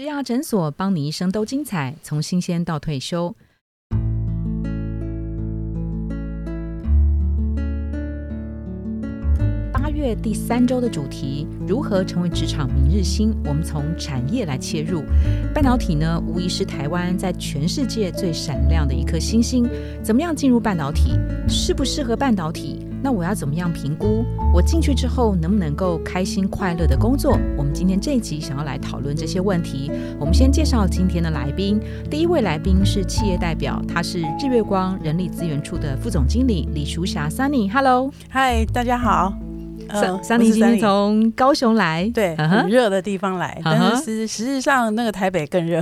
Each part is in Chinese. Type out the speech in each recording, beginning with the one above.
植牙诊所，帮你一生都精彩，从新鲜到退休。八月第三周的主题：如何成为职场明日星？我们从产业来切入。半导体呢，无疑是台湾在全世界最闪亮的一颗星星。怎么样进入半导体？适不适合半导体？那我要怎么样评估？我进去之后能不能够开心快乐的工作？我们今天这一集想要来讨论这些问题。我们先介绍今天的来宾。第一位来宾是企业代表，他是日月光人力资源处的副总经理李淑霞 Sunny。Hello，嗨，大家好。呃，Sunny 今天从高雄来，对，很热的地方来，但是实际上那个台北更热。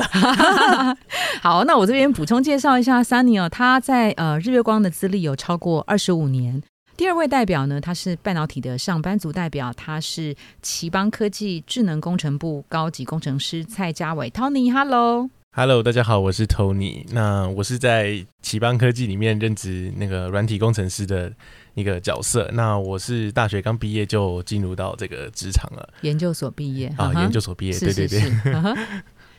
好，那我这边补充介绍一下 Sunny 哦，他在呃日月光的资历有超过二十五年。第二位代表呢，他是半导体的上班族代表，他是奇邦科技智能工程部高级工程师蔡家伟 Tony。Hello，Hello，大家好，我是 Tony。那我是在奇邦科技里面任职那个软体工程师的一个角色。那我是大学刚毕业就进入到这个职场了，研究所毕业啊，研究所毕业，对对对。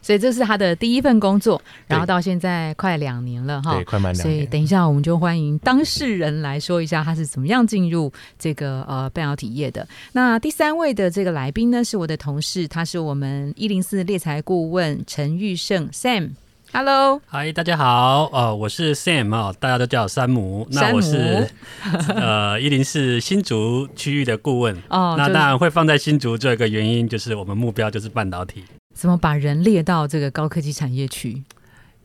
所以这是他的第一份工作，然后到现在快两年了哈，对，快满两年。所以等一下我们就欢迎当事人来说一下他是怎么样进入这个呃半导体业的。那第三位的这个来宾呢是我的同事，他是我们一零四猎才顾问陈玉胜 Sam。Hello，嗨，大家好，呃，我是 Sam 啊，大家都叫山姆。那我是 呃一零四新竹区域的顾问哦。那当然会放在新竹这个原因就是我们目标就是半导体。怎么把人列到这个高科技产业去？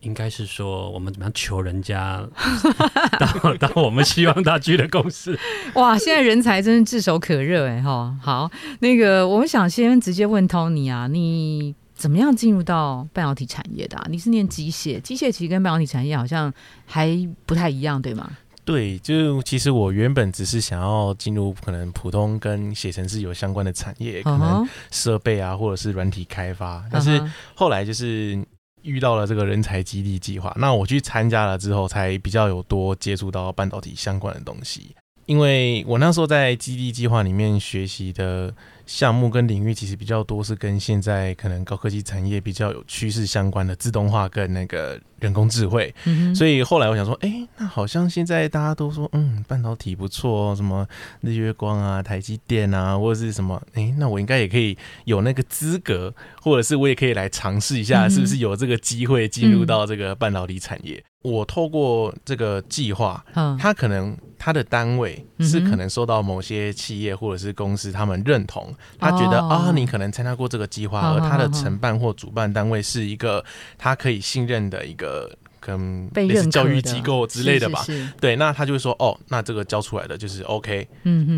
应该是说我们怎么样求人家 到到 我们希望他去的公司？哇，现在人才真是炙手可热哎哈！好，那个我们想先直接问 Tony 啊，你怎么样进入到半导体产业的？你是念机械，机械其实跟半导体产业好像还不太一样，对吗？对，就其实我原本只是想要进入可能普通跟写程式有相关的产业，可能设备啊，或者是软体开发。但是后来就是遇到了这个人才激励计划，那我去参加了之后，才比较有多接触到半导体相关的东西。因为我那时候在基地计划里面学习的项目跟领域，其实比较多是跟现在可能高科技产业比较有趋势相关的自动化跟那个人工智慧。所以后来我想说，哎，那好像现在大家都说，嗯，半导体不错哦，什么日月光啊、台积电啊，或者是什么，哎，那我应该也可以有那个资格，或者是我也可以来尝试一下，是不是有这个机会进入到这个半导体产业？我透过这个计划，他可能他的单位是可能受到某些企业或者是公司他们认同，他觉得啊，你可能参加过这个计划，而他的承办或主办单位是一个他可以信任的一个跟类似教育机构之类的吧？对，那他就会说哦，那这个教出来的就是 OK，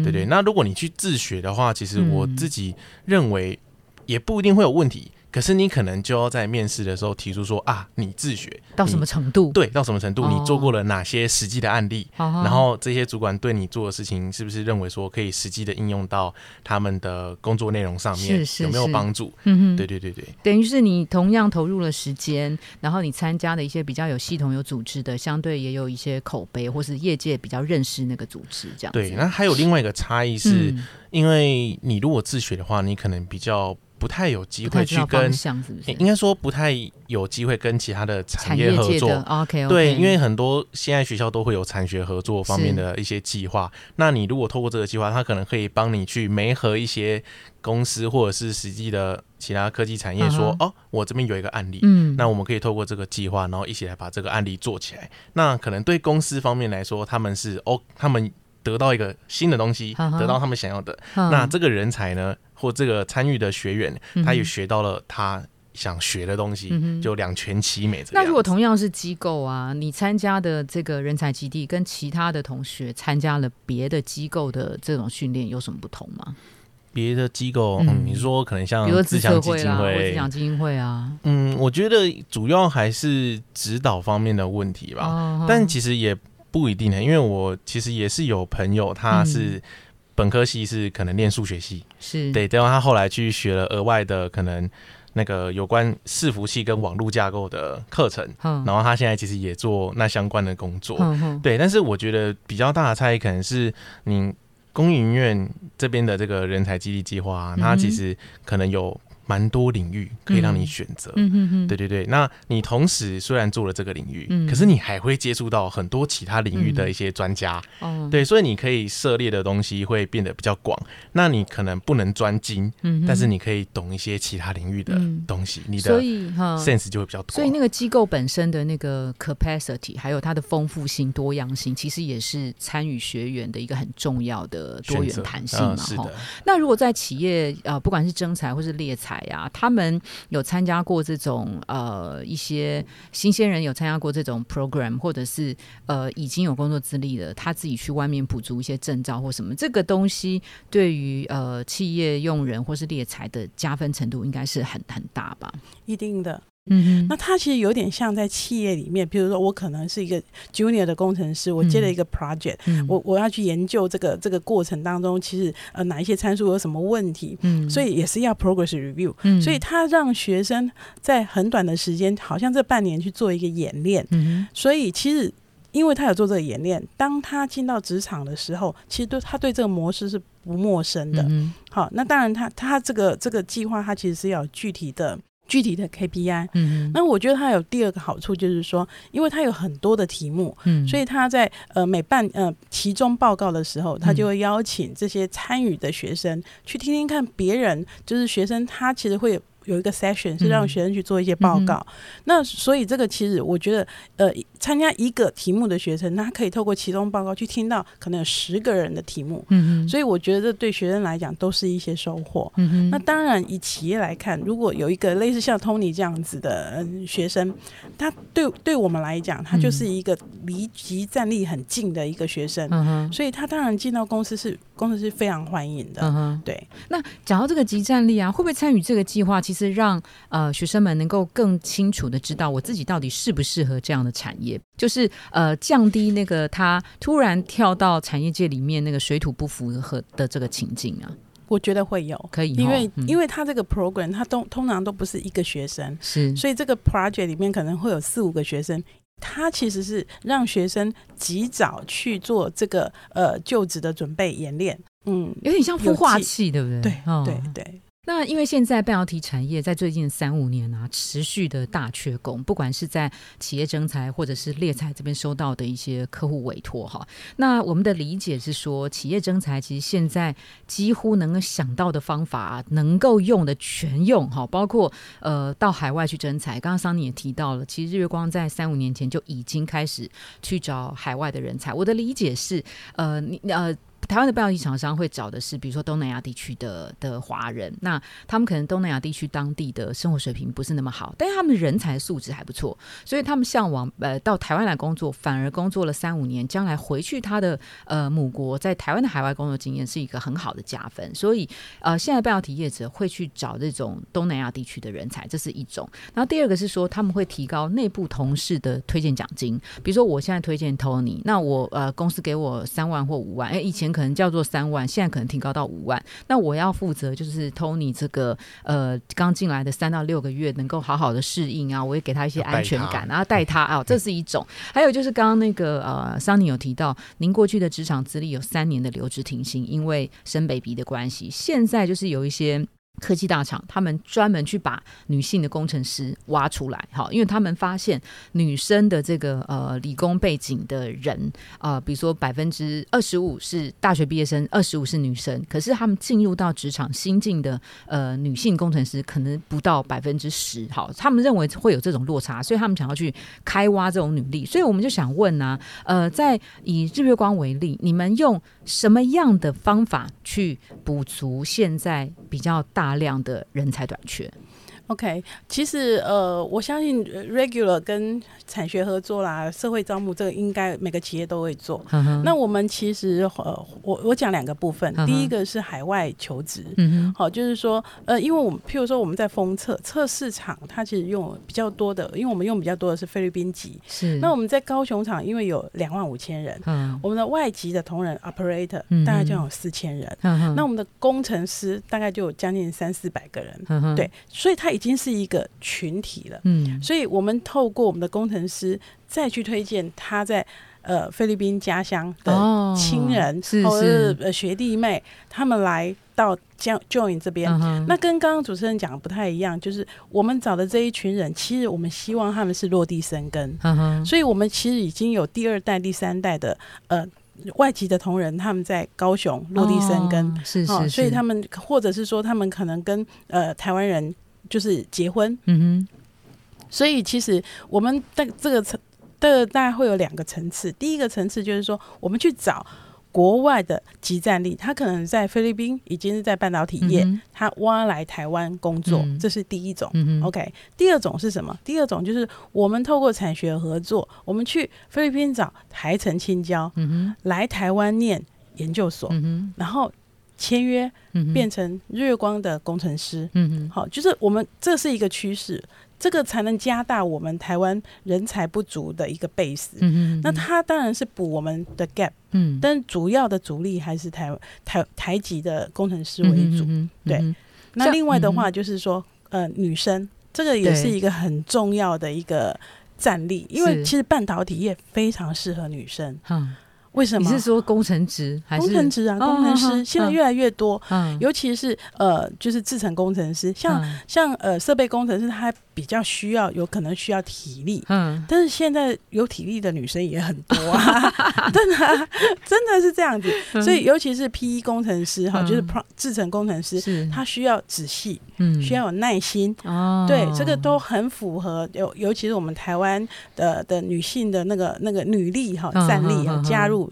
对对。那如果你去自学的话，其实我自己认为也不一定会有问题。可是你可能就要在面试的时候提出说啊，你自学到什么程度？对，到什么程度？你做过了哪些实际的案例？然后这些主管对你做的事情，是不是认为说可以实际的应用到他们的工作内容上面？有没有帮助？嗯哼，对对对对，等于是你同样投入了时间，然后你参加的一些比较有系统、有组织的，相对也有一些口碑，或是业界比较认识那个组织这样。对，那还有另外一个差异是，因为你如果自学的话，你可能比较。不太有机会去跟，应该说不太有机会跟其他的产业合作。OK，对，因为很多现在学校都会有产学合作方面的一些计划。那你如果透过这个计划，它可能可以帮你去媒合一些公司或者是实际的其他科技产业，说哦，我这边有一个案例，嗯，那我们可以透过这个计划，然后一起来把这个案例做起来。那可能对公司方面来说，他们是哦，他们得到一个新的东西，得到他们想要的。那这个人才呢？或这个参与的学员，他也学到了他想学的东西，就两全其美。那如果同样是机构啊，你参加的这个人才基地跟其他的同学参加了别的机构的这种训练有什么不同吗？别的机构，嗯，你说可能像自强基金会、自强基金会啊，嗯，我觉得主要还是指导方面的问题吧，但其实也不一定呢，因为我其实也是有朋友，他是。本科系是可能练数学系，是。对，然后他后来去学了额外的可能那个有关伺服器跟网络架构的课程，然后他现在其实也做那相关的工作，对。但是我觉得比较大的差异可能是，你工研院这边的这个人才激励计划，它其实可能有蛮多领域可以让你选择。嗯嗯嗯，对对对。那你同时虽然做了这个领域，可是你还会接触到很多其他领域的一些专家。哦，对，所以你可以涉猎的东西会变得比较广。那你可能不能专精，嗯，但是你可以懂一些其他领域的东西。你的所以哈 sense 就会比较多。所以那个机构本身的那个 capacity，还有它的丰富性、多样性，其实也是参与学员的一个很重要的多元弹性嘛。哈，那如果在企业呃，不管是征才或是猎才啊，他们有参加过这种呃一些新鲜人有参加过这种 program，或者是呃已经有工作资历的，他自己去外面补足一些证照或什么，这个东西对于呃企业用人或是猎才的加分程度应该是很很大吧？一定的。嗯，那它其实有点像在企业里面，比如说我可能是一个 junior 的工程师，我接了一个 project，我我要去研究这个这个过程当中，其实呃哪一些参数有什么问题，嗯，所以也是要 progress review，嗯，所以他让学生在很短的时间，好像这半年去做一个演练，嗯，所以其实因为他有做这个演练，当他进到职场的时候，其实对他对这个模式是不陌生的，嗯，好，那当然他他这个这个计划，他其实是要具体的。具体的 KPI，嗯，那我觉得它有第二个好处，就是说，因为它有很多的题目，嗯，所以他在呃每半呃期中报告的时候，他就会邀请这些参与的学生去听听看别人，就是学生他其实会。有一个 session 是让学生去做一些报告，那所以这个其实我觉得，呃，参加一个题目的学生，他可以透过其中报告去听到可能有十个人的题目，嗯所以我觉得这对学生来讲都是一些收获。嗯那当然以企业来看，如果有一个类似像 Tony 这样子的学生，他对对我们来讲，他就是一个离级战力很近的一个学生，嗯所以他当然进到公司是公司是非常欢迎的。嗯对。那讲到这个集战力啊，会不会参与这个计划？其实是让呃学生们能够更清楚的知道我自己到底适不适合这样的产业，就是呃降低那个他突然跳到产业界里面那个水土不服和的这个情境啊。我觉得会有。可以，因为因为他这个 program 他都通常都不是一个学生，是。所以这个 project 里面可能会有四五个学生，他其实是让学生及早去做这个呃就职的准备演练，嗯，有点像孵化器，对不对？对对对。那因为现在半导体产业在最近三五年啊，持续的大缺工，不管是在企业征才或者是猎才这边收到的一些客户委托哈。那我们的理解是说，企业征才其实现在几乎能够想到的方法，能够用的全用哈，包括呃到海外去征才。刚刚桑尼也提到了，其实日月光在三五年前就已经开始去找海外的人才。我的理解是，呃，你呃。台湾的半导体厂商会找的是，比如说东南亚地区的的华人，那他们可能东南亚地区当地的生活水平不是那么好，但是他们人才素质还不错，所以他们向往呃到台湾来工作，反而工作了三五年，将来回去他的呃母国，在台湾的海外工作经验是一个很好的加分，所以呃现在半导体业者会去找这种东南亚地区的人才，这是一种。然后第二个是说他们会提高内部同事的推荐奖金，比如说我现在推荐 Tony，那我呃公司给我三万或五万，哎以前。可能叫做三万，现在可能提高到五万。那我要负责就是 Tony 这个呃刚进来的三到六个月，能够好好的适应啊，我也给他一些安全感，然后带他啊，这是一种。还有就是刚刚那个呃桑尼有提到，您过去的职场资历有三年的留职停薪，因为生 baby 的关系，现在就是有一些。科技大厂，他们专门去把女性的工程师挖出来，哈，因为他们发现女生的这个呃理工背景的人，呃，比如说百分之二十五是大学毕业生，二十五是女生，可是他们进入到职场新进的呃女性工程师可能不到百分之十，好，他们认为会有这种落差，所以他们想要去开挖这种女力，所以我们就想问呢，呃，在以日月光为例，你们用什么样的方法去补足现在比较大？大量的人才短缺。OK，其实呃，我相信 regular 跟产学合作啦，社会招募这个应该每个企业都会做。那我们其实呃，我我讲两个部分，第一个是海外求职，嗯好，就是说呃，因为我们譬如说我们在封测测试场，它其实用比较多的，因为我们用比较多的是菲律宾籍。是。那我们在高雄厂，因为有两万五千人，嗯，我们的外籍的同仁 operator 大概就有四千人，嗯那我们的工程师大概就有将近三四百个人，嗯对，所以他。已经是一个群体了，嗯，所以我们透过我们的工程师再去推荐他在呃菲律宾家乡的亲人或者是学弟妹，他们来到 join 这边。那跟刚刚主持人讲的不太一样，就是我们找的这一群人，其实我们希望他们是落地生根。嗯所以我们其实已经有第二代、第三代的呃外籍的同仁，他们在高雄落地生根。是是，所以他们或者是说他们可能跟呃台湾人就是结婚。嗯哼。所以其实我们的这个层。这大概会有两个层次，第一个层次就是说，我们去找国外的集战力，他可能在菲律宾已经是在半导体业，他挖来台湾工作，这是第一种。OK，第二种是什么？第二种就是我们透过产学合作，我们去菲律宾找台城青椒，来台湾念研究所，然后签约变成日月光的工程师。好，就是我们这是一个趋势。这个才能加大我们台湾人才不足的一个 base。嗯那它当然是补我们的 gap。嗯。但主要的主力还是台台台籍的工程师为主。嗯对。那另外的话就是说，呃，女生这个也是一个很重要的一个战力，因为其实半导体业非常适合女生。嗯。为什么？你是说工程职还是工程职啊？工程师现在越来越多，尤其是呃，就是制程工程师，像像呃设备工程师，他比较需要，有可能需要体力。嗯，但是现在有体力的女生也很多啊，真的真的是这样子。所以尤其是 P E 工程师哈，就是 Pro 制程工程师，他需要仔细，嗯，需要有耐心。哦，对，这个都很符合。尤尤其是我们台湾的的女性的那个那个女力哈，战力啊，加入。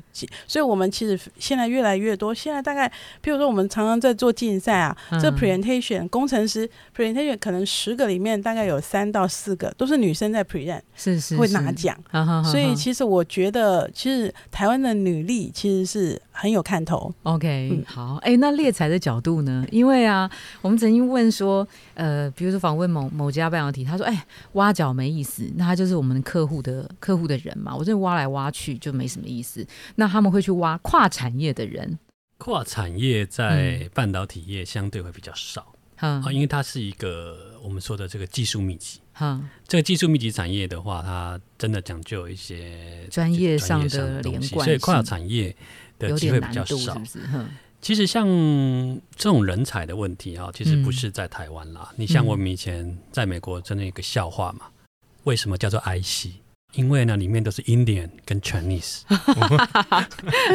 所以，我们其实现在越来越多。现在大概，譬如说，我们常常在做竞赛啊，这 presentation 工程师 presentation 可能十个里面大概有三到四个都是女生在 present，是是会拿奖。所以，其实我觉得，其实台湾的女力其实是很有看头。OK，好，哎，那猎才的角度呢？因为啊，我们曾经问说，呃，比如说访问某某家半导体，他说，哎，挖角没意思，那他就是我们客户的客户的人嘛，我这挖来挖去就没什么意思。那他们会去挖跨产业的人，跨产业在半导体业相对会比较少，啊，因为它是一个我们说的这个技术密集，哈，这个技术密集产业的话，它真的讲究一些专业上的连贯，所以跨产业的机会比较少，是不是？其实像这种人才的问题啊，其实不是在台湾啦，你像我们以前在美国真的一个笑话嘛，为什么叫做 IC？因为呢，里面都是 Indian 跟 Chinese。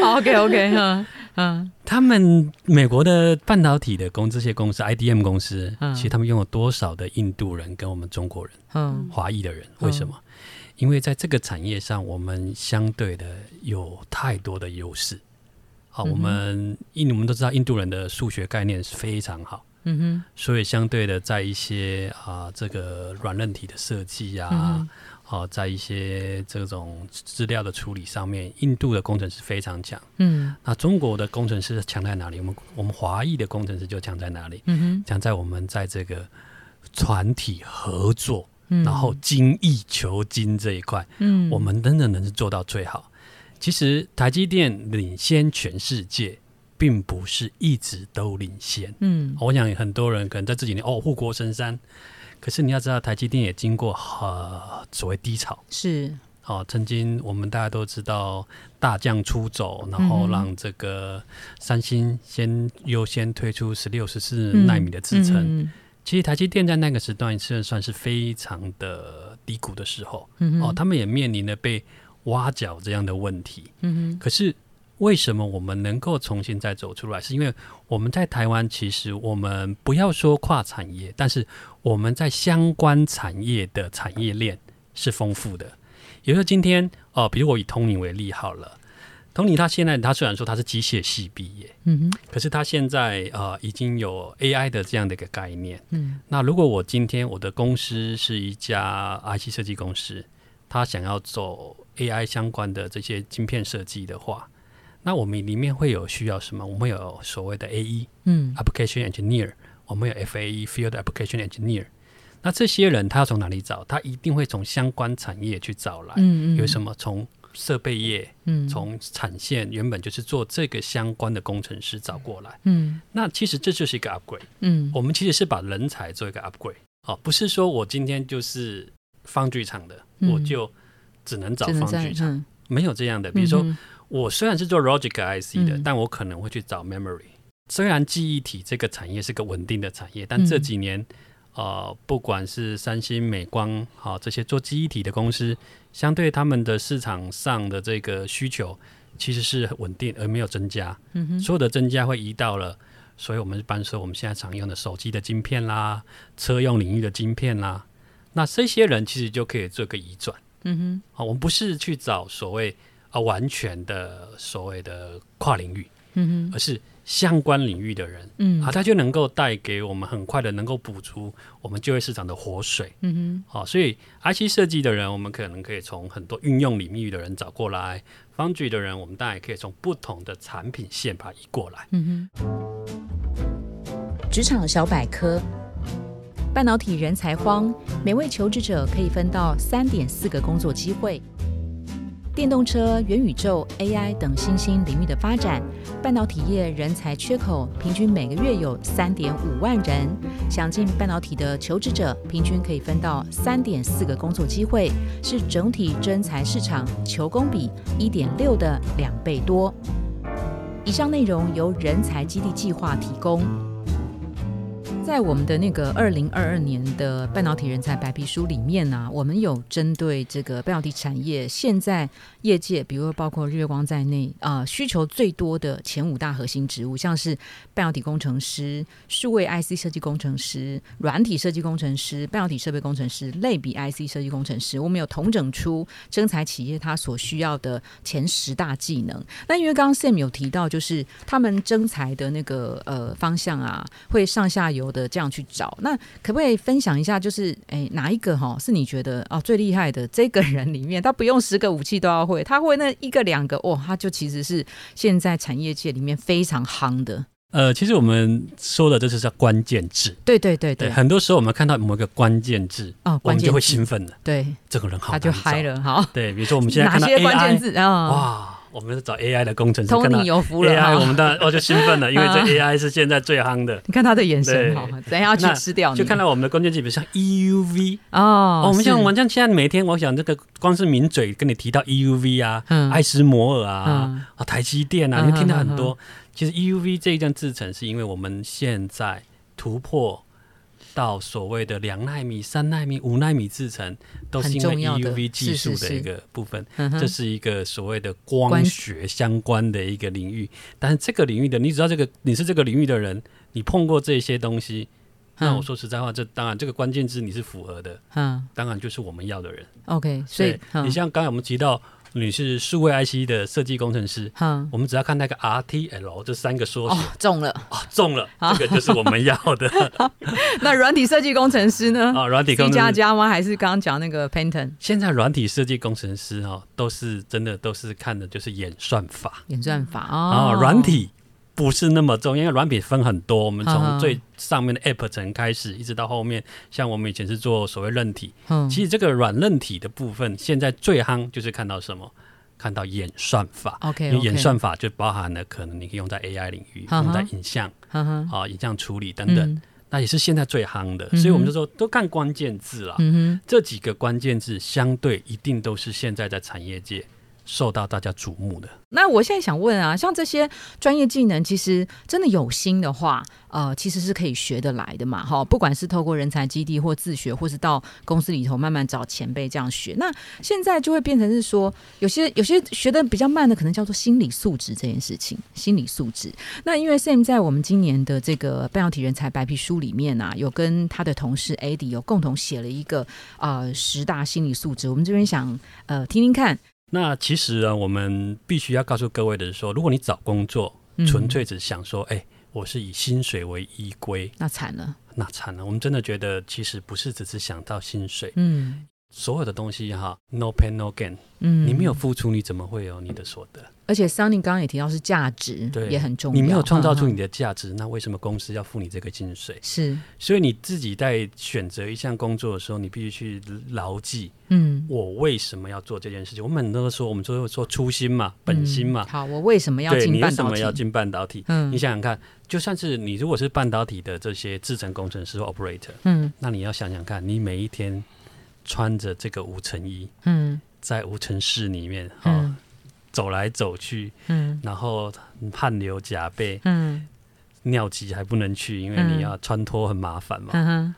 OK OK 哈，嗯，他们美国的半导体的公这些公司，IDM 公司，其实他们拥有多少的印度人跟我们中国人，嗯，华裔的人？为什么？因为在这个产业上，我们相对的有太多的优势。好，我们印我们都知道，印度人的数学概念是非常好，嗯哼，所以相对的，在一些啊这个软韧体的设计啊。好，在一些这种资料的处理上面，印度的工程师非常强。嗯，那中国的工程师强在哪里？我们我们华裔的工程师就强在哪里？嗯哼，强在我们在这个团体合作，然后精益求精这一块，嗯，我们真的能是做到最好。其实台积电领先全世界，并不是一直都领先。嗯，我想很多人可能在这几年哦，护国神山。可是你要知道，台积电也经过呃所谓低潮，是哦，曾经我们大家都知道大将出走，然后让这个三星先优先推出十六十四纳米的制程。其实台积电在那个时段是算是非常的低谷的时候，嗯哦，他们也面临了被挖角这样的问题。嗯哼，可是。为什么我们能够重新再走出来？是因为我们在台湾，其实我们不要说跨产业，但是我们在相关产业的产业链是丰富的。也就是今天哦，比如我以通尼为例好了，通尼他现在他虽然说他是机械系毕业，嗯哼，可是他现在呃已经有 AI 的这样的一个概念，嗯，那如果我今天我的公司是一家 IC 设计公司，他想要走 AI 相关的这些晶片设计的话。那我们里面会有需要什么？我们有所谓的 A E，嗯，Application Engineer，我们有 F A E，Field Application Engineer。那这些人他要从哪里找？他一定会从相关产业去找来。嗯嗯。有什么？从设备业，嗯，从产线原本就是做这个相关的工程师找过来。嗯。那其实这就是一个 upgrade。嗯。我们其实是把人才做一个 upgrade。哦，不是说我今天就是方剧场的，我就只能找方剧场，没有这样的。比如说。我虽然是做 logic IC 的，但我可能会去找 memory，虽然记忆体这个产业是个稳定的产业，但这几年，呃，不管是三星、美光，好这些做记忆体的公司，相对他们的市场上的这个需求，其实是稳定而没有增加。嗯哼，所有的增加会移到了，所以我们一般说我们现在常用的手机的晶片啦，车用领域的晶片啦，那这些人其实就可以做个移转。嗯哼，好，我们不是去找所谓啊完全的所谓的跨领域，嗯哼，而是。相关领域的人，嗯，好，他就能够带给我们很快的能够补足我们就业市场的活水，嗯哼，好，所以 IC 设计的人，我们可能可以从很多运用领域的人找过来；，foundry 的人，我们当然也可以从不同的产品线把它移过来，嗯哼。职场小百科，半导体人才荒，每位求职者可以分到三点四个工作机会。电动车、元宇宙、AI 等新兴领域的发展，半导体业人才缺口平均每个月有三点五万人。想进半导体的求职者，平均可以分到三点四个工作机会，是整体真才市场求工比一点六的两倍多。以上内容由人才基地计划提供。在我们的那个二零二二年的半导体人才白皮书里面呢，我们有针对这个半导体产业现在业界，比如包括日月光在内啊，需求最多的前五大核心职务，像是半导体工程师、数位 IC 设计工程师、软体设计工程师、半导体设备工程师、类比 IC 设计工程师，我们有统整出征才企业它所需要的前十大技能。那因为刚刚 Sam 有提到，就是他们征才的那个呃方向啊，会上下游的。这样去找，那可不可以分享一下？就是哎，哪一个哈是你觉得哦最厉害的这个人里面，他不用十个武器都要会，他会那一个两个哦，他就其实是现在产业界里面非常夯的。呃，其实我们说的这是叫关键字，对对对对，很多时候我们看到某一个关键字哦，我们就会兴奋了，对，这个人好，他就嗨了，好，对，比如说我们现在看到关键字？啊，哇。我们是找 AI 的工程师，看到 AI，我们当然我就兴奋了，因为这 AI 是现在最夯的。你看他的眼神，好，等下要去吃掉。就看到我们的关键字，比如像 EUV 哦，我们像我像现在每天，我想这个光是抿嘴跟你提到 EUV 啊，爱斯摩尔啊，啊台积电啊，你听到很多。其实 EUV 这一件制程，是因为我们现在突破。到所谓的两纳米、三纳米、五纳米制成，都是因为 EUV 技术的一个部分。这是一个所谓的光学相关的一个领域。但是这个领域的，你只要这个你是这个领域的人，你碰过这些东西，那我说实在话，这当然这个关键字你是符合的。嗯，当然就是我们要的人。OK，所以你像刚才我们提到。你是数位 IC 的设计工程师，嗯，我们只要看那个 RTL 这三个缩写，中了，哦，中了，这个就是我们要的。那软体设计工程师呢？啊，软体 C 加加吗？还是刚刚讲那个 Painter？现在软体设计工程师哈，都是真的都是看的就是演算法，演算法哦，软体。不是那么重，因为软体分很多。我们从最上面的 App 层开始，一直到后面，像我们以前是做所谓韧体。嗯，其实这个软韧体的部分，现在最夯就是看到什么？看到演算法。OK，因为演算法就包含了可能你可以用在 AI 领域，用在影像，啊，影像处理等等，那也是现在最夯的。所以我们就说，都看关键字了。嗯，这几个关键字相对一定都是现在在产业界。受到大家瞩目的。那我现在想问啊，像这些专业技能，其实真的有心的话，呃，其实是可以学得来的嘛，哈。不管是透过人才基地或自学，或是到公司里头慢慢找前辈这样学。那现在就会变成是说，有些有些学的比较慢的，可能叫做心理素质这件事情。心理素质。那因为 Sam 在我们今年的这个半导体人才白皮书里面啊，有跟他的同事 Adi 有共同写了一个呃十大心理素质。我们这边想呃听听看。那其实呢，我们必须要告诉各位的是说，如果你找工作，纯粹只想说，哎，我是以薪水为依归，那惨了，那惨了。我们真的觉得，其实不是只是想到薪水，嗯，所有的东西哈，no pain no gain，嗯，你没有付出，你怎么会有你的所得？而且 Sunny 刚刚也提到是价值，对，也很重要。你没有创造出你的价值，那为什么公司要付你这个薪水？是，所以你自己在选择一项工作的时候，你必须去牢记，嗯，我为什么要做这件事情？我们很多说，我们说说初心嘛，本心嘛。好，我为什么要进半导体？为什么要进半导体？嗯，你想想看，就算是你如果是半导体的这些制程工程师 operator，嗯，那你要想想看，你每一天穿着这个无尘衣，嗯，在无尘室里面，嗯。走来走去，嗯，然后汗流浃背，嗯，尿急还不能去，因为你要穿脱很麻烦嘛。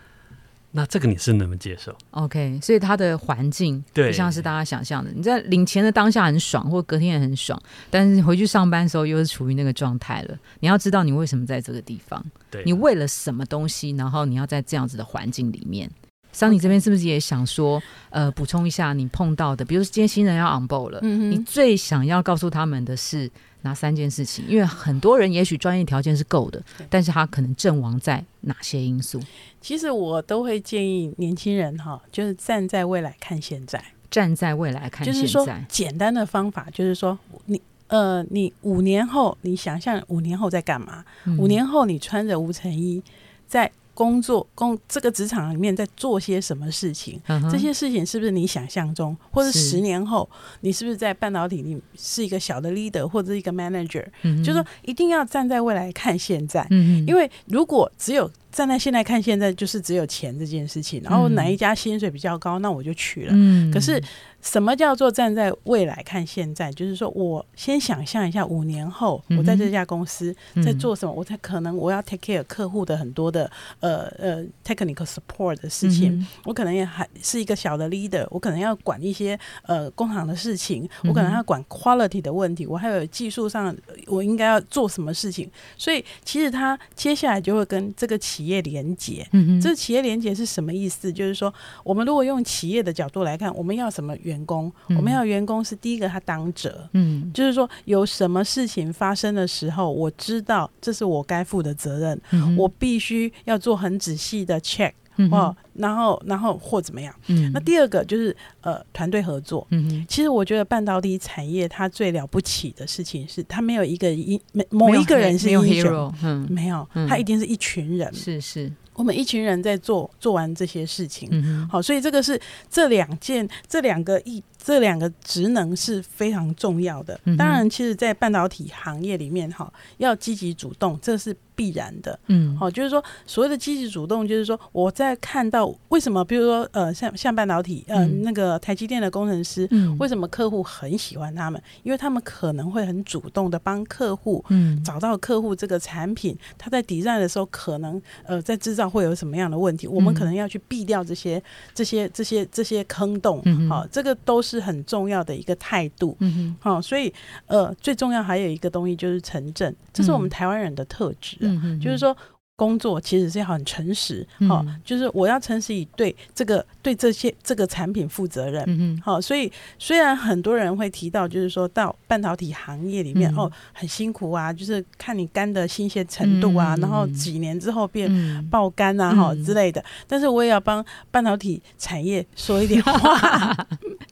那这个你是能不能接受？OK，所以它的环境不像是大家想象的。你在领钱的当下很爽，或隔天也很爽，但是回去上班的时候又是处于那个状态了。你要知道你为什么在这个地方，你为了什么东西，然后你要在这样子的环境里面。桑尼这边是不是也想说，呃，补充一下你碰到的，比如说今天新人要 on board 了，你最想要告诉他们的是哪三件事情？因为很多人也许专业条件是够的，但是他可能阵亡在哪些因素？其实我都会建议年轻人哈，就是站在未来看现在，站在未来看，就是说简单的方法，就是说你呃，你五年后你想象五年后在干嘛？五年后你穿着无尘衣在。工作工这个职场里面在做些什么事情？这些事情是不是你想象中？或者十年后，你是不是在半导体里是一个小的 leader 或者一个 manager？就是说，一定要站在未来看现在。因为如果只有站在现在看现在，就是只有钱这件事情。然后哪一家薪水比较高，那我就去了。可是。什么叫做站在未来看现在？就是说我先想象一下五年后我在这家公司在做什么，我才可能我要 take care 客户的很多的呃呃 technical support 的事情，我可能也还是一个小的 leader，我可能要管一些呃工厂的事情，我可能要管 quality 的问题，我还有技术上我应该要做什么事情。所以其实他接下来就会跟这个企业连接。嗯这企业连接是什么意思？就是说我们如果用企业的角度来看，我们要什么？员工，我们要员工是第一个，他当责，嗯，就是说有什么事情发生的时候，我知道这是我该负的责任，我必须要做很仔细的 check，哦，然后然后或怎么样，嗯，那第二个就是呃团队合作，嗯，其实我觉得半导体产业它最了不起的事情是，它没有一个英某一个人是英雄，嗯，没有，它一定是一群人，是是。我们一群人在做做完这些事情，好，所以这个是这两件这两个一。这两个职能是非常重要的。当然，其实，在半导体行业里面，哈，要积极主动，这是必然的。嗯，好，就是说，所谓的积极主动，就是说，我在看到为什么，比如说，呃，像像半导体，呃，那个台积电的工程师，为什么客户很喜欢他们？因为他们可能会很主动的帮客户，嗯，找到客户这个产品，他在抵债的时候，可能呃，在制造会有什么样的问题？我们可能要去避掉这些这些这些这些坑洞。好，这个都是。是很重要的一个态度，嗯哼，好，所以呃，最重要还有一个东西就是城镇，这是我们台湾人的特质，嗯就是说。工作其实是要很诚实，好，就是我要诚实以对这个对这些这个产品负责任，嗯好，所以虽然很多人会提到，就是说到半导体行业里面哦很辛苦啊，就是看你干的新鲜程度啊，然后几年之后变爆干啊哈之类的，但是我也要帮半导体产业说一点话。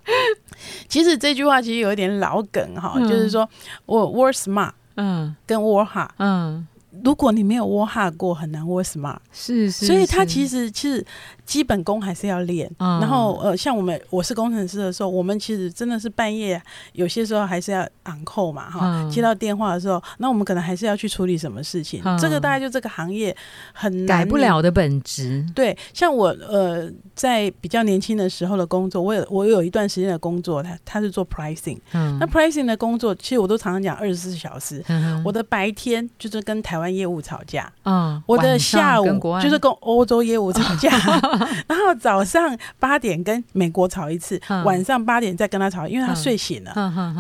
其实这句话其实有一点老梗哈，就是说我 work smart，嗯，跟 work hard，嗯。如果你没有 work hard 过，很难 work smart。是是，所以他其实其实。基本功还是要练，然后呃，像我们我是工程师的时候，我们其实真的是半夜有些时候还是要昂扣嘛哈，接到电话的时候，那我们可能还是要去处理什么事情。这个大概就这个行业很改不了的本质。对，像我呃在比较年轻的时候的工作，我有我有一段时间的工作，他他是做 pricing，嗯。那 pricing 的工作其实我都常常讲二十四小时，我的白天就是跟台湾业务吵架，嗯，我的下午就是跟欧洲业务吵架。然后早上八点跟美国吵一次，晚上八点再跟他吵，因为他睡醒了。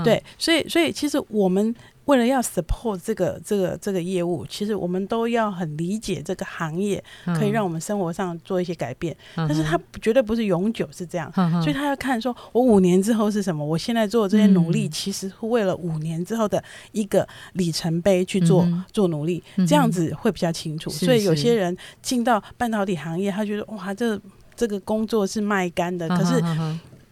对，所以所以其实我们为了要 support 这个这个这个业务，其实我们都要很理解这个行业，可以让我们生活上做一些改变。但是它绝对不是永久是这样，所以他要看说我五年之后是什么，我现在做的这些努力，其实是为了五年之后的一个里程碑去做做努力，这样子会比较清楚。所以有些人进到半导体行业，他觉得哇这。这个工作是卖干的，可是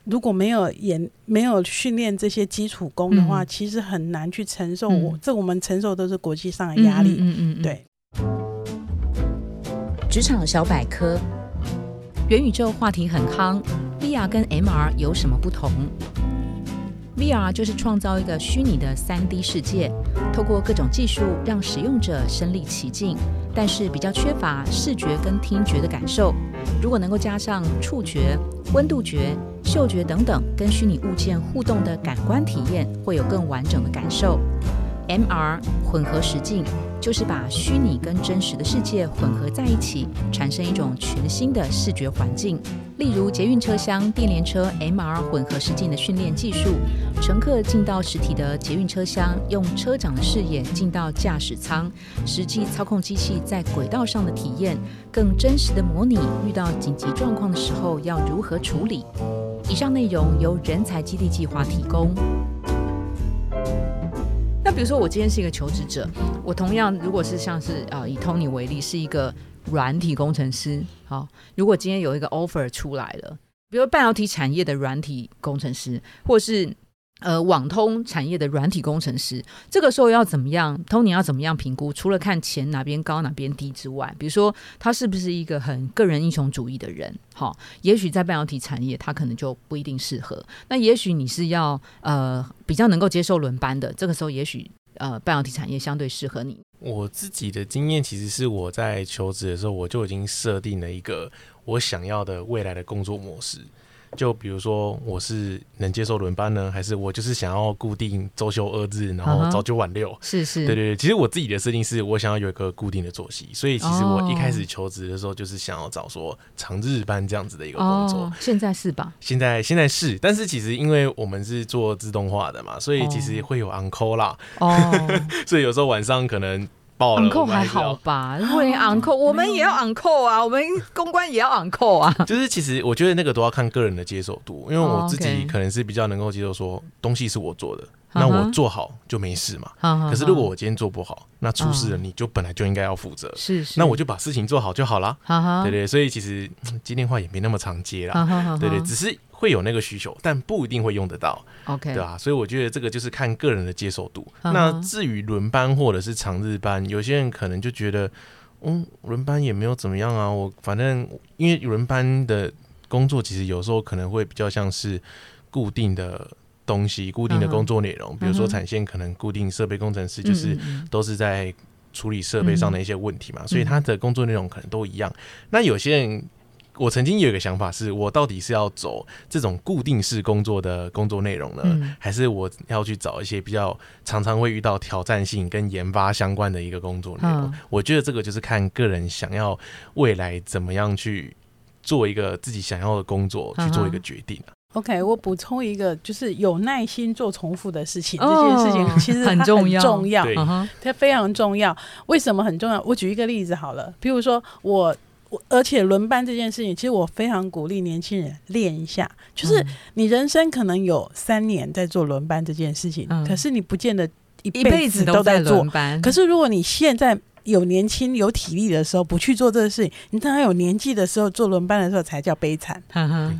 如果没有演、没有训练这些基础功的话，其实很难去承受。我这我们承受都是国际上的压力。嗯嗯，对。职场小百科，元宇宙话题很夯，VR 跟 MR 有什么不同？VR 就是创造一个虚拟的三 D 世界，透过各种技术让使用者身临其境。但是比较缺乏视觉跟听觉的感受，如果能够加上触觉、温度觉、嗅觉等等跟虚拟物件互动的感官体验，会有更完整的感受。MR 混合实境就是把虚拟跟真实的世界混合在一起，产生一种全新的视觉环境。例如捷运车厢电联车 MR 混合实境的训练技术，乘客进到实体的捷运车厢，用车长的视野进到驾驶舱，实际操控机器在轨道上的体验，更真实的模拟遇到紧急状况的时候要如何处理。以上内容由人才基地计划提供。那比如说，我今天是一个求职者，我同样如果是像是啊，以 Tony 为例，是一个软体工程师。好，如果今天有一个 offer 出来了，比如半导体产业的软体工程师，或是。呃，网通产业的软体工程师，这个时候要怎么样？Tony 要怎么样评估？除了看钱哪边高哪边低之外，比如说他是不是一个很个人英雄主义的人？好，也许在半导体产业他可能就不一定适合。那也许你是要呃比较能够接受轮班的，这个时候也许呃半导体产业相对适合你。我自己的经验其实是我在求职的时候，我就已经设定了一个我想要的未来的工作模式。就比如说，我是能接受轮班呢，还是我就是想要固定周休二日，然后早九晚六？是是，对对对。其实我自己的设定是我想要有一个固定的作息，所以其实我一开始求职的时候就是想要找说长日班这样子的一个工作。现在是吧？现在现在是，但是其实因为我们是做自动化的嘛，所以其实会有 on call 啦。哦，所以有时候晚上可能。昂扣还好吧？会昂扣，我们也要昂扣啊！我们公关也要昂扣啊！就是其实我觉得那个都要看个人的接受度，因为我自己可能是比较能够接受说东西是我做的，那我做好就没事嘛。可是如果我今天做不好，那出事了你就本来就应该要负责。是是，那我就把事情做好就好了。对对，所以其实接电话也没那么常接啦。对对，只是。会有那个需求，但不一定会用得到，OK，对吧？所以我觉得这个就是看个人的接受度。那至于轮班或者是长日班，有些人可能就觉得，嗯，轮班也没有怎么样啊。我反正因为轮班的工作，其实有时候可能会比较像是固定的东西、固定的工作内容。比如说产线可能固定设备工程师，就是都是在处理设备上的一些问题嘛，所以他的工作内容可能都一样。那有些人。我曾经有一个想法，是我到底是要走这种固定式工作的工作内容呢，还是我要去找一些比较常常会遇到挑战性跟研发相关的一个工作内容？我觉得这个就是看个人想要未来怎么样去做一个自己想要的工作去做一个决定 OK，我补充一个，就是有耐心做重复的事情，这件事情 其实很重要，重要，它非常重要。为什么很重要？我举一个例子好了，比如说我。我而且轮班这件事情，其实我非常鼓励年轻人练一下。就是你人生可能有三年在做轮班这件事情，可是你不见得一辈子都在做。可是如果你现在有年轻有体力的时候，不去做这个事情，你等他有年纪的时候做轮班的时候才叫悲惨。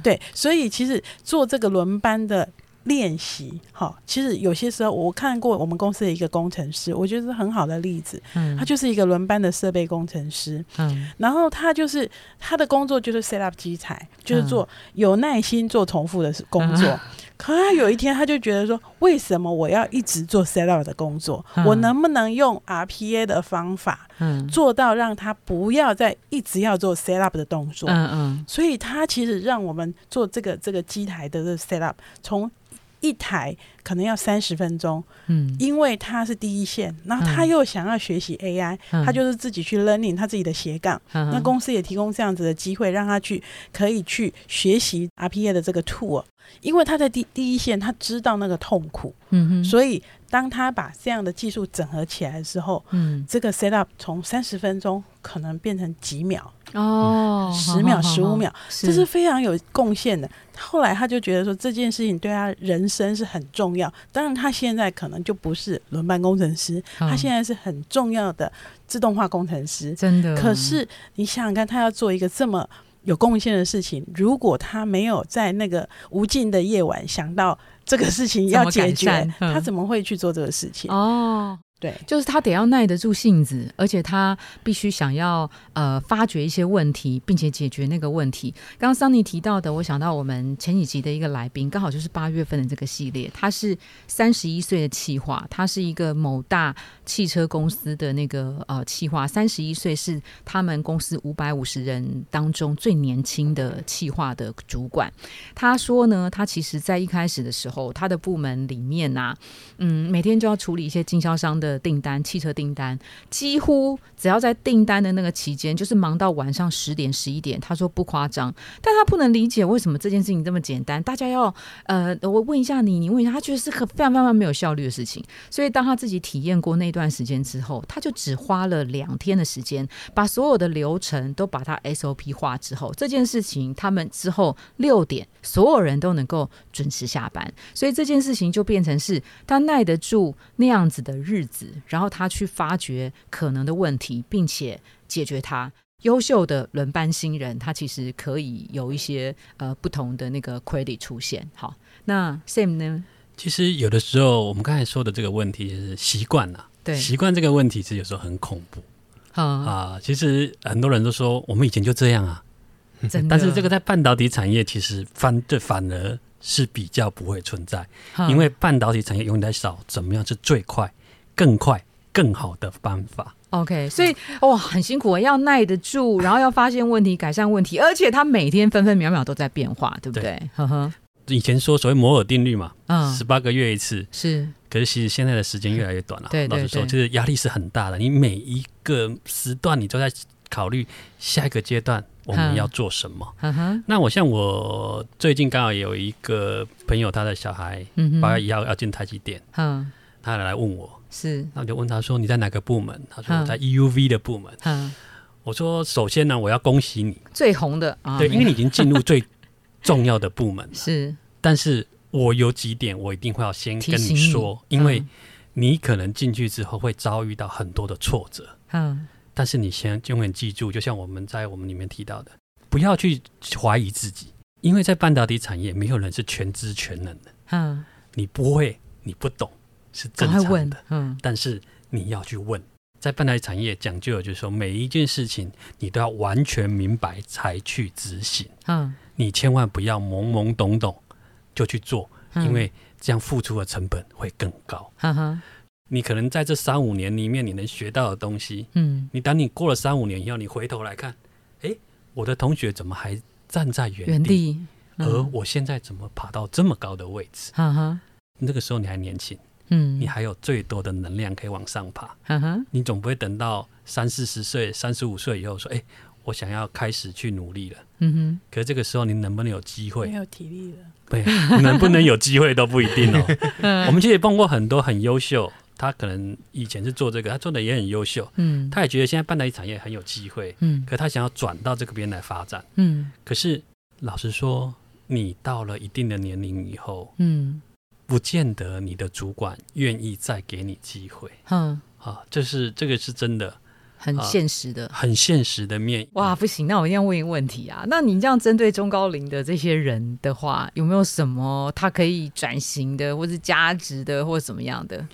对，所以其实做这个轮班的。练习哈，其实有些时候我看过我们公司的一个工程师，我觉得是很好的例子。嗯，他就是一个轮班的设备工程师。嗯，然后他就是他的工作就是 set up 机材，就是做有耐心做重复的工作。可他有一天他就觉得说，为什么我要一直做 set up 的工作？我能不能用 RPA 的方法，嗯，做到让他不要再一直要做 set up 的动作？嗯嗯。所以他其实让我们做这个这个机台的这 set up 从一台可能要三十分钟，嗯，因为他是第一线，然后他又想要学习 AI，他就是自己去 learning 他自己的斜杠，那公司也提供这样子的机会，让他去可以去学习 RPA 的这个 tool，因为他在第第一线，他知道那个痛苦，嗯哼，所以当他把这样的技术整合起来的时候，嗯，这个 set up 从三十分钟可能变成几秒。哦，十秒、十五秒，这是非常有贡献的。后来他就觉得说这件事情对他人生是很重要。当然，他现在可能就不是轮班工程师，他现在是很重要的自动化工程师。真的。可是你想想看，他要做一个这么有贡献的事情，如果他没有在那个无尽的夜晚想到。这个事情要解决，他怎么会去做这个事情？哦，对，就是他得要耐得住性子，而且他必须想要呃发掘一些问题，并且解决那个问题。刚刚桑尼提到的，我想到我们前几集的一个来宾，刚好就是八月份的这个系列，他是三十一岁的企划，他是一个某大汽车公司的那个呃企划，三十一岁是他们公司五百五十人当中最年轻的企划的主管。他说呢，他其实在一开始的时候，他的部门里面啊，嗯，每天就要处理一些经销商的。的订单，汽车订单，几乎只要在订单的那个期间，就是忙到晚上十点、十一点。他说不夸张，但他不能理解为什么这件事情这么简单。大家要呃，我问一下你，你问一下他，觉得是个非常非常没有效率的事情。所以当他自己体验过那段时间之后，他就只花了两天的时间，把所有的流程都把它 SOP 化之后，这件事情他们之后六点所有人都能够准时下班。所以这件事情就变成是他耐得住那样子的日子。然后他去发掘可能的问题，并且解决它。优秀的轮班新人，他其实可以有一些呃不同的那个 credit 出现。好，那 Sam 呢？其实有的时候我们刚才说的这个问题是习惯了，对，习惯这个问题其实有时候很恐怖啊啊！其实很多人都说我们以前就这样啊，但是这个在半导体产业其实反对反而是比较不会存在，因为半导体产业永远在找怎么样是最快。更快、更好的办法。OK，所以哇，很辛苦，要耐得住，然后要发现问题、改善问题，而且它每天分分秒秒都在变化，对不对？呵呵。以前说所谓摩尔定律嘛，嗯，十八个月一次是，可是其实现在的时间越来越短了。对，老实说，就是压力是很大的。你每一个时段，你都在考虑下一个阶段我们要做什么。那我像我最近刚好有一个朋友，他的小孩八月一号要进台积电，嗯。他来问我，是，那我就问他说：“你在哪个部门？”他说：“我在 EUV 的部门。”嗯，我说：“首先呢，我要恭喜你，最红的，对，因为你已经进入最重要的部门了。是，但是我有几点我一定会要先跟你说，因为你可能进去之后会遭遇到很多的挫折。嗯，但是你先永远记住，就像我们在我们里面提到的，不要去怀疑自己，因为在半导体产业，没有人是全知全能的。嗯，你不会，你不懂。是正常的，嗯，但是你要去问，在半导体产业讲究的就是说，每一件事情你都要完全明白才去执行，嗯，你千万不要懵懵懂懂就去做，因为这样付出的成本会更高。哈哈，你可能在这三五年里面你能学到的东西，嗯，你等你过了三五年以后，你回头来看，哎，我的同学怎么还站在原地，而我现在怎么爬到这么高的位置？哈哈，那个时候你还年轻。嗯，你还有最多的能量可以往上爬。嗯哼，你总不会等到三四十岁、三十五岁以后说：“哎，我想要开始去努力了。”嗯哼，可是这个时候你能不能有机会？没有体力了。对，能不能有机会都不一定哦。我们其实也碰过很多很优秀，他可能以前是做这个，他做的也很优秀。嗯，他也觉得现在半导体产业很有机会。嗯，可他想要转到这个边来发展。嗯，可是老实说，你到了一定的年龄以后，嗯。不见得你的主管愿意再给你机会。嗯，啊，这是这个是真的，很现实的，很现实的面。哇，不行，那我一定要问一个问题啊。那你这样针对中高龄的这些人的话，有没有什么他可以转型的，或是加值的，或者怎么样的？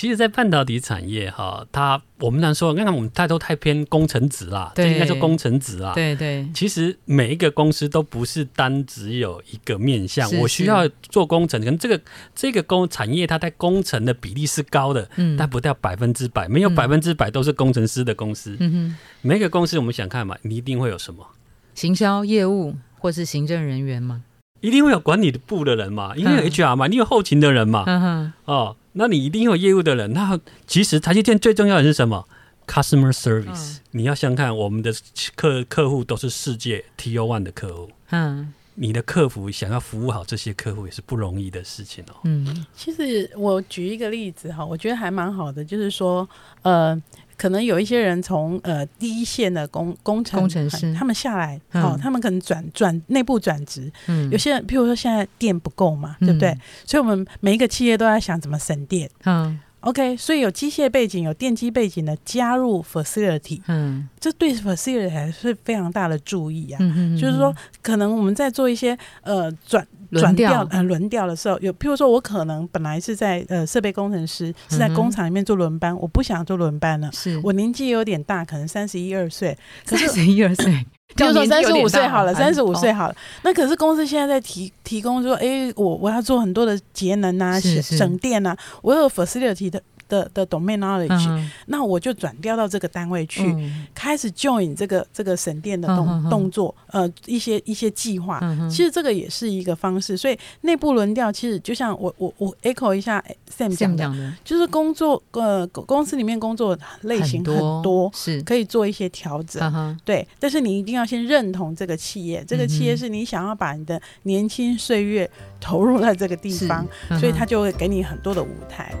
其实，在半导体产业哈，它我们常说，刚才我们太多太偏工程值啦，这应该说工程值啦。对对。其实每一个公司都不是单只有一个面向，我需要做工程，可能这个这个工产业它在工程的比例是高的，嗯，但不到百分之百，没有百分之百都是工程师的公司。嗯哼。每一个公司我们想看嘛，你一定会有什么？行销业务或是行政人员吗？一定会有管理部的人嘛，因为有 HR 嘛，你有后勤的人嘛，嗯哦。那你一定有业务的人。那其实台积电最重要的是什么？Customer service。你要想看，我们的客客户都是世界 T O One 的客户。嗯，你的客服想要服务好这些客户也是不容易的事情哦。嗯，其实我举一个例子哈，我觉得还蛮好的，就是说，呃。可能有一些人从呃第一线的工工程工程师，他们下来，哦，他们可能转转内部转职。嗯，有些人，譬如说现在电不够嘛，对不对？所以我们每一个企业都在想怎么省电。嗯，OK，所以有机械背景、有电机背景的加入 facility，嗯，这对 facility 还是非常大的注意啊。嗯就是说，可能我们在做一些呃转。转调呃轮调的时候，有譬如说我可能本来是在呃设备工程师是在工厂里面做轮班，我不想做轮班了，是。我年纪有点大，可能三十一二岁，三十一二岁，比如说三十五岁好了，三十五岁好了，那可是公司现在在提提供说，哎，我我要做很多的节能啊，省电啊，我有 facility 的。的的 domain knowledge，那我就转调到这个单位去，开始 join 这个这个省电的动动作，呃，一些一些计划。其实这个也是一个方式，所以内部轮调其实就像我我我 echo 一下 Sam 讲的，就是工作呃公司里面工作类型很多，是。可以做一些调整，对。但是你一定要先认同这个企业，这个企业是你想要把你的年轻岁月投入在这个地方，所以他就会给你很多的舞台。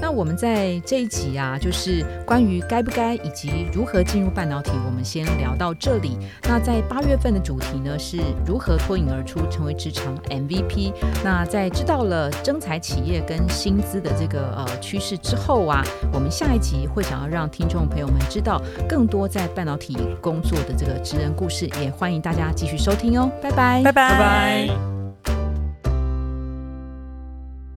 那我们在这一集啊，就是关于该不该以及如何进入半导体，我们先聊到这里。那在八月份的主题呢，是如何脱颖而出，成为职场 MVP。那在知道了征才企业跟薪资的这个呃趋势之后啊，我们下一集会想要让听众朋友们知道更多在半导体工作的这个职人故事，也欢迎大家继续收听哦。拜拜，拜拜，拜拜。